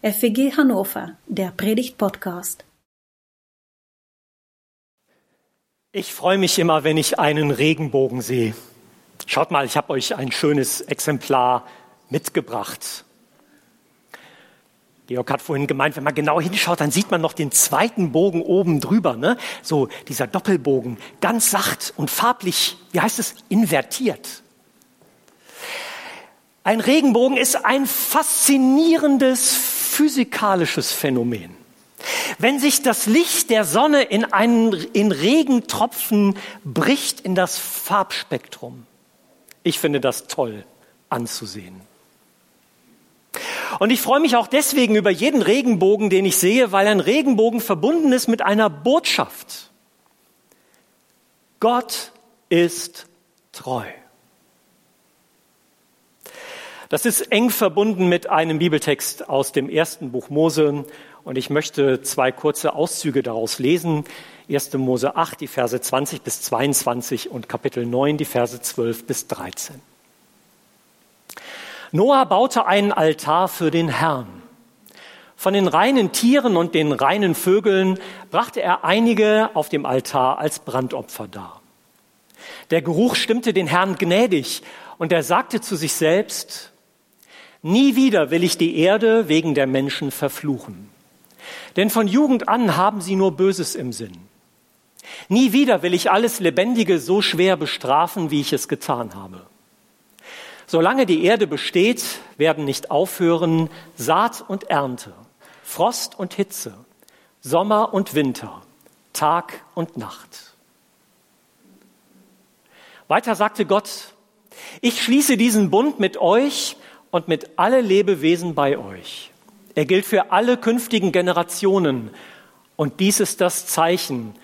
FEG Hannover, der Predigt-Podcast. Ich freue mich immer, wenn ich einen Regenbogen sehe. Schaut mal, ich habe euch ein schönes Exemplar mitgebracht. Georg hat vorhin gemeint, wenn man genau hinschaut, dann sieht man noch den zweiten Bogen oben drüber. Ne? So dieser Doppelbogen, ganz sacht und farblich, wie heißt es, invertiert. Ein Regenbogen ist ein faszinierendes physikalisches Phänomen. Wenn sich das Licht der Sonne in einen in Regentropfen bricht in das Farbspektrum. Ich finde das toll anzusehen. Und ich freue mich auch deswegen über jeden Regenbogen, den ich sehe, weil ein Regenbogen verbunden ist mit einer Botschaft. Gott ist treu. Das ist eng verbunden mit einem Bibeltext aus dem ersten Buch Mose. Und ich möchte zwei kurze Auszüge daraus lesen. 1. Mose 8, die Verse 20 bis 22 und Kapitel 9, die Verse 12 bis 13. Noah baute einen Altar für den Herrn. Von den reinen Tieren und den reinen Vögeln brachte er einige auf dem Altar als Brandopfer dar. Der Geruch stimmte den Herrn gnädig und er sagte zu sich selbst, Nie wieder will ich die Erde wegen der Menschen verfluchen. Denn von Jugend an haben sie nur Böses im Sinn. Nie wieder will ich alles Lebendige so schwer bestrafen, wie ich es getan habe. Solange die Erde besteht, werden nicht aufhören Saat und Ernte, Frost und Hitze, Sommer und Winter, Tag und Nacht. Weiter sagte Gott, ich schließe diesen Bund mit euch und mit alle Lebewesen bei euch. Er gilt für alle künftigen Generationen. Und dies ist das Zeichen,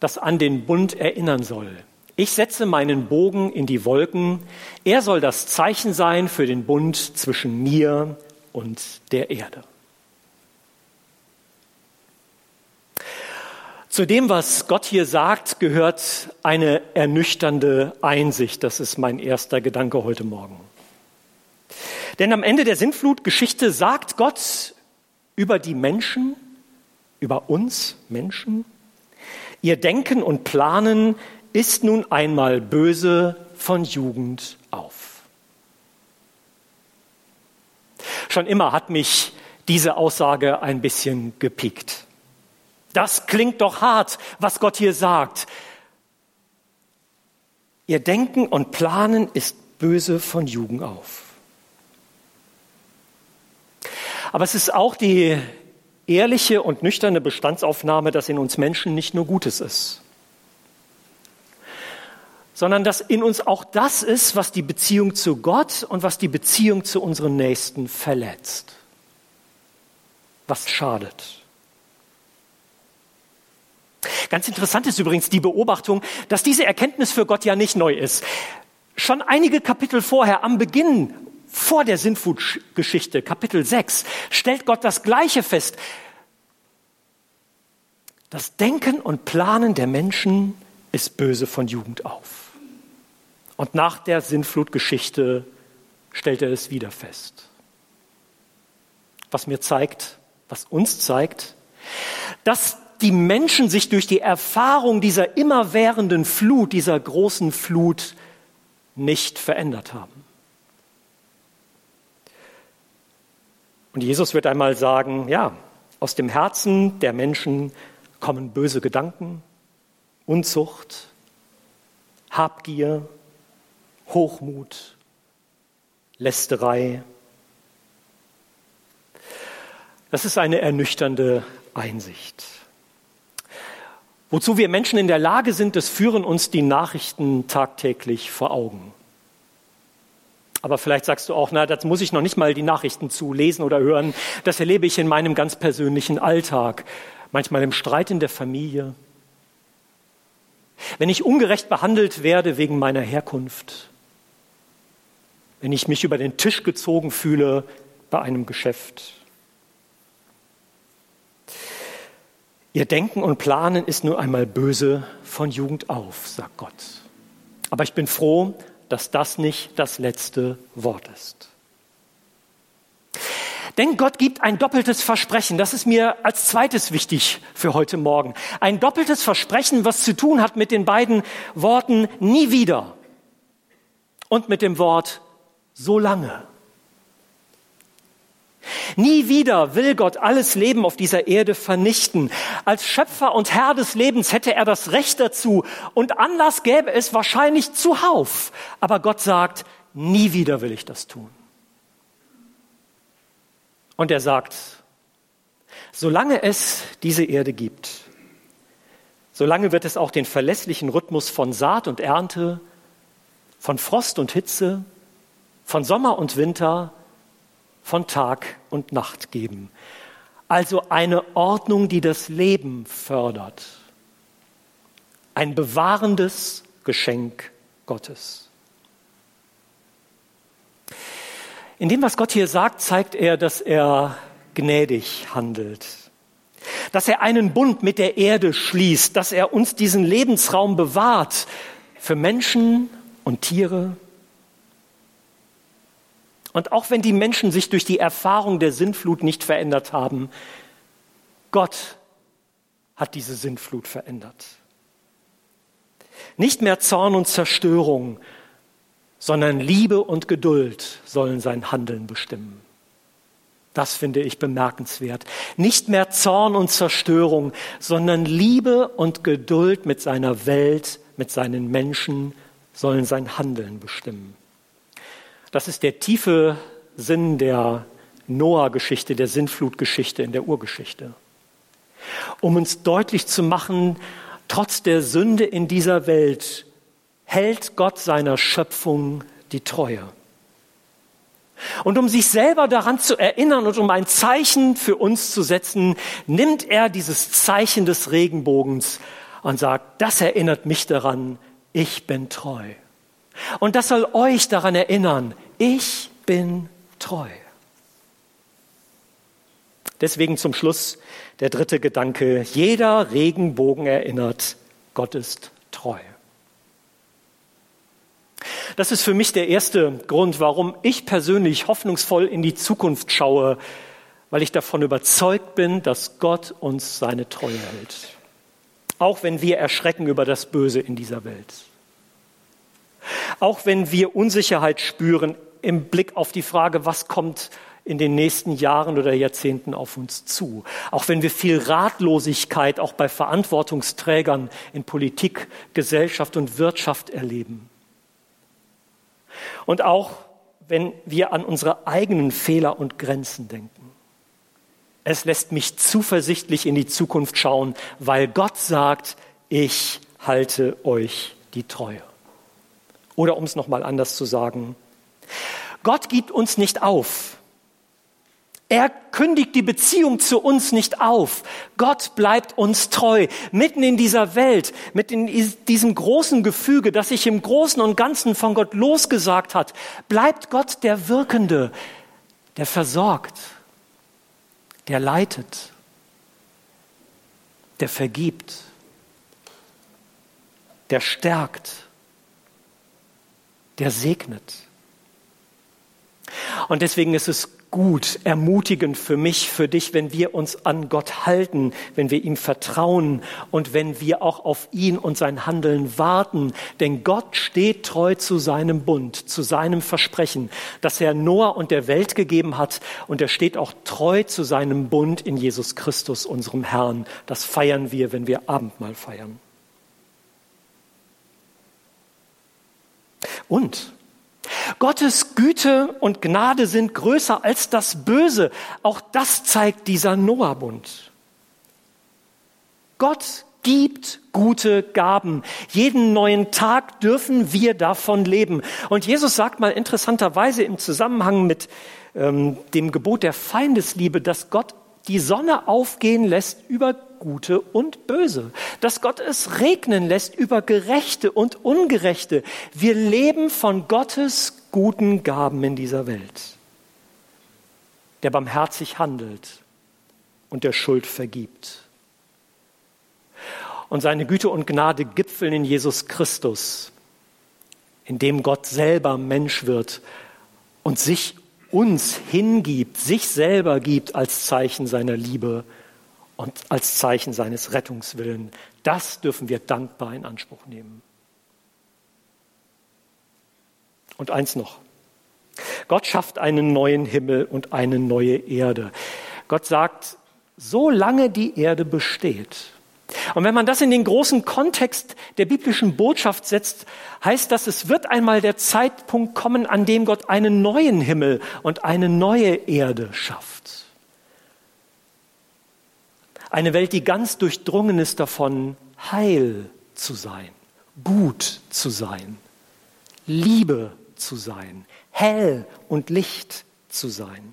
das an den Bund erinnern soll. Ich setze meinen Bogen in die Wolken. Er soll das Zeichen sein für den Bund zwischen mir und der Erde. Zu dem, was Gott hier sagt, gehört eine ernüchternde Einsicht. Das ist mein erster Gedanke heute Morgen. Denn am Ende der Sintflutgeschichte sagt Gott über die Menschen, über uns Menschen, ihr Denken und Planen ist nun einmal böse von Jugend auf. Schon immer hat mich diese Aussage ein bisschen gepiekt. Das klingt doch hart, was Gott hier sagt. Ihr Denken und Planen ist böse von Jugend auf. Aber es ist auch die ehrliche und nüchterne Bestandsaufnahme, dass in uns Menschen nicht nur Gutes ist, sondern dass in uns auch das ist, was die Beziehung zu Gott und was die Beziehung zu unseren Nächsten verletzt, was schadet. Ganz interessant ist übrigens die Beobachtung, dass diese Erkenntnis für Gott ja nicht neu ist. Schon einige Kapitel vorher, am Beginn vor der Sintflutgeschichte, Kapitel 6, stellt Gott das Gleiche fest. Das Denken und Planen der Menschen ist böse von Jugend auf. Und nach der Sintflutgeschichte stellt er es wieder fest. Was mir zeigt, was uns zeigt, dass die Menschen sich durch die Erfahrung dieser immerwährenden Flut, dieser großen Flut nicht verändert haben. Und Jesus wird einmal sagen, ja, aus dem Herzen der Menschen kommen böse Gedanken, Unzucht, Habgier, Hochmut, Lästerei. Das ist eine ernüchternde Einsicht. Wozu wir Menschen in der Lage sind, das führen uns die Nachrichten tagtäglich vor Augen. Aber vielleicht sagst du auch, na, das muss ich noch nicht mal die Nachrichten zu lesen oder hören. Das erlebe ich in meinem ganz persönlichen Alltag. Manchmal im Streit in der Familie. Wenn ich ungerecht behandelt werde wegen meiner Herkunft. Wenn ich mich über den Tisch gezogen fühle bei einem Geschäft. Ihr Denken und Planen ist nur einmal böse von Jugend auf, sagt Gott. Aber ich bin froh, dass das nicht das letzte Wort ist. Denn Gott gibt ein doppeltes Versprechen. Das ist mir als zweites wichtig für heute Morgen. Ein doppeltes Versprechen, was zu tun hat mit den beiden Worten nie wieder und mit dem Wort so lange. Nie wieder will Gott alles Leben auf dieser Erde vernichten. Als Schöpfer und Herr des Lebens hätte er das Recht dazu und Anlass gäbe es wahrscheinlich zuhauf. Aber Gott sagt, nie wieder will ich das tun. Und er sagt, solange es diese Erde gibt, solange wird es auch den verlässlichen Rhythmus von Saat und Ernte, von Frost und Hitze, von Sommer und Winter, von Tag und Nacht geben. Also eine Ordnung, die das Leben fördert. Ein bewahrendes Geschenk Gottes. In dem, was Gott hier sagt, zeigt er, dass er gnädig handelt. Dass er einen Bund mit der Erde schließt, dass er uns diesen Lebensraum bewahrt für Menschen und Tiere und auch wenn die Menschen sich durch die Erfahrung der Sintflut nicht verändert haben, Gott hat diese Sintflut verändert. Nicht mehr Zorn und Zerstörung, sondern Liebe und Geduld sollen sein Handeln bestimmen. Das finde ich bemerkenswert. Nicht mehr Zorn und Zerstörung, sondern Liebe und Geduld mit seiner Welt, mit seinen Menschen sollen sein Handeln bestimmen. Das ist der tiefe Sinn der Noah-Geschichte, der Sintflutgeschichte in der Urgeschichte. Um uns deutlich zu machen, trotz der Sünde in dieser Welt hält Gott seiner Schöpfung die Treue. Und um sich selber daran zu erinnern und um ein Zeichen für uns zu setzen, nimmt er dieses Zeichen des Regenbogens und sagt, das erinnert mich daran, ich bin treu. Und das soll euch daran erinnern, ich bin treu. Deswegen zum Schluss der dritte Gedanke. Jeder Regenbogen erinnert, Gott ist treu. Das ist für mich der erste Grund, warum ich persönlich hoffnungsvoll in die Zukunft schaue, weil ich davon überzeugt bin, dass Gott uns seine Treue hält. Auch wenn wir erschrecken über das Böse in dieser Welt. Auch wenn wir Unsicherheit spüren im Blick auf die Frage, was kommt in den nächsten Jahren oder Jahrzehnten auf uns zu. Auch wenn wir viel Ratlosigkeit auch bei Verantwortungsträgern in Politik, Gesellschaft und Wirtschaft erleben. Und auch wenn wir an unsere eigenen Fehler und Grenzen denken. Es lässt mich zuversichtlich in die Zukunft schauen, weil Gott sagt, ich halte euch die Treue. Oder um es nochmal anders zu sagen, Gott gibt uns nicht auf. Er kündigt die Beziehung zu uns nicht auf. Gott bleibt uns treu. Mitten in dieser Welt, mit in diesem großen Gefüge, das sich im Großen und Ganzen von Gott losgesagt hat, bleibt Gott der Wirkende, der versorgt, der leitet, der vergibt, der stärkt der segnet. Und deswegen ist es gut, ermutigend für mich, für dich, wenn wir uns an Gott halten, wenn wir ihm vertrauen und wenn wir auch auf ihn und sein Handeln warten. Denn Gott steht treu zu seinem Bund, zu seinem Versprechen, das er Noah und der Welt gegeben hat. Und er steht auch treu zu seinem Bund in Jesus Christus, unserem Herrn. Das feiern wir, wenn wir Abendmahl feiern. Und Gottes Güte und Gnade sind größer als das Böse. Auch das zeigt dieser Noah-Bund. Gott gibt gute Gaben. Jeden neuen Tag dürfen wir davon leben. Und Jesus sagt mal interessanterweise im Zusammenhang mit ähm, dem Gebot der Feindesliebe, dass Gott die Sonne aufgehen lässt über Gute und Böse, dass Gott es regnen lässt über Gerechte und Ungerechte. Wir leben von Gottes guten Gaben in dieser Welt, der barmherzig handelt und der Schuld vergibt. Und seine Güte und Gnade gipfeln in Jesus Christus, in dem Gott selber Mensch wird und sich uns hingibt, sich selber gibt als Zeichen seiner Liebe und als Zeichen seines Rettungswillen. Das dürfen wir dankbar in Anspruch nehmen. Und eins noch. Gott schafft einen neuen Himmel und eine neue Erde. Gott sagt, solange die Erde besteht, und wenn man das in den großen Kontext der biblischen Botschaft setzt, heißt das, es wird einmal der Zeitpunkt kommen, an dem Gott einen neuen Himmel und eine neue Erde schafft. Eine Welt, die ganz durchdrungen ist davon, heil zu sein, gut zu sein, Liebe zu sein, hell und Licht zu sein.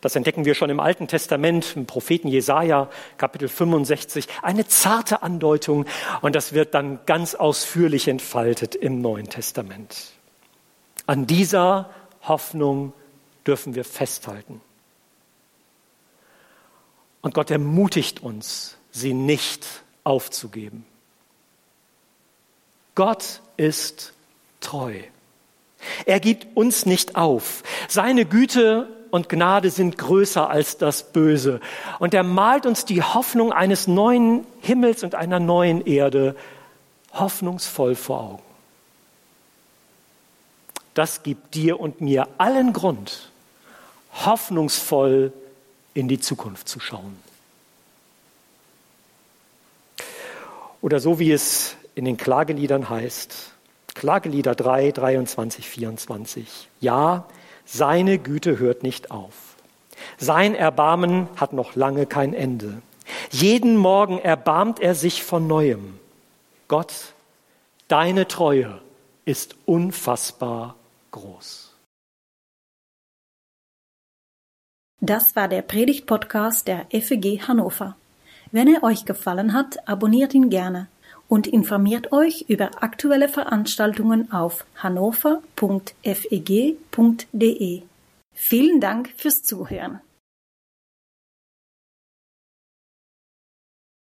Das entdecken wir schon im Alten Testament, im Propheten Jesaja, Kapitel 65, eine zarte Andeutung und das wird dann ganz ausführlich entfaltet im Neuen Testament. An dieser Hoffnung dürfen wir festhalten. Und Gott ermutigt uns, sie nicht aufzugeben. Gott ist treu. Er gibt uns nicht auf. Seine Güte und Gnade sind größer als das Böse. Und er malt uns die Hoffnung eines neuen Himmels und einer neuen Erde hoffnungsvoll vor Augen. Das gibt dir und mir allen Grund, hoffnungsvoll in die Zukunft zu schauen. Oder so wie es in den Klageliedern heißt, Klagelieder 3, 23, 24. Ja, seine Güte hört nicht auf. Sein Erbarmen hat noch lange kein Ende. Jeden Morgen erbarmt er sich von neuem. Gott, deine Treue ist unfassbar groß. Das war der Predigt-Podcast der FEG Hannover. Wenn er euch gefallen hat, abonniert ihn gerne und informiert euch über aktuelle Veranstaltungen auf hannover.feg.de. Vielen Dank fürs Zuhören.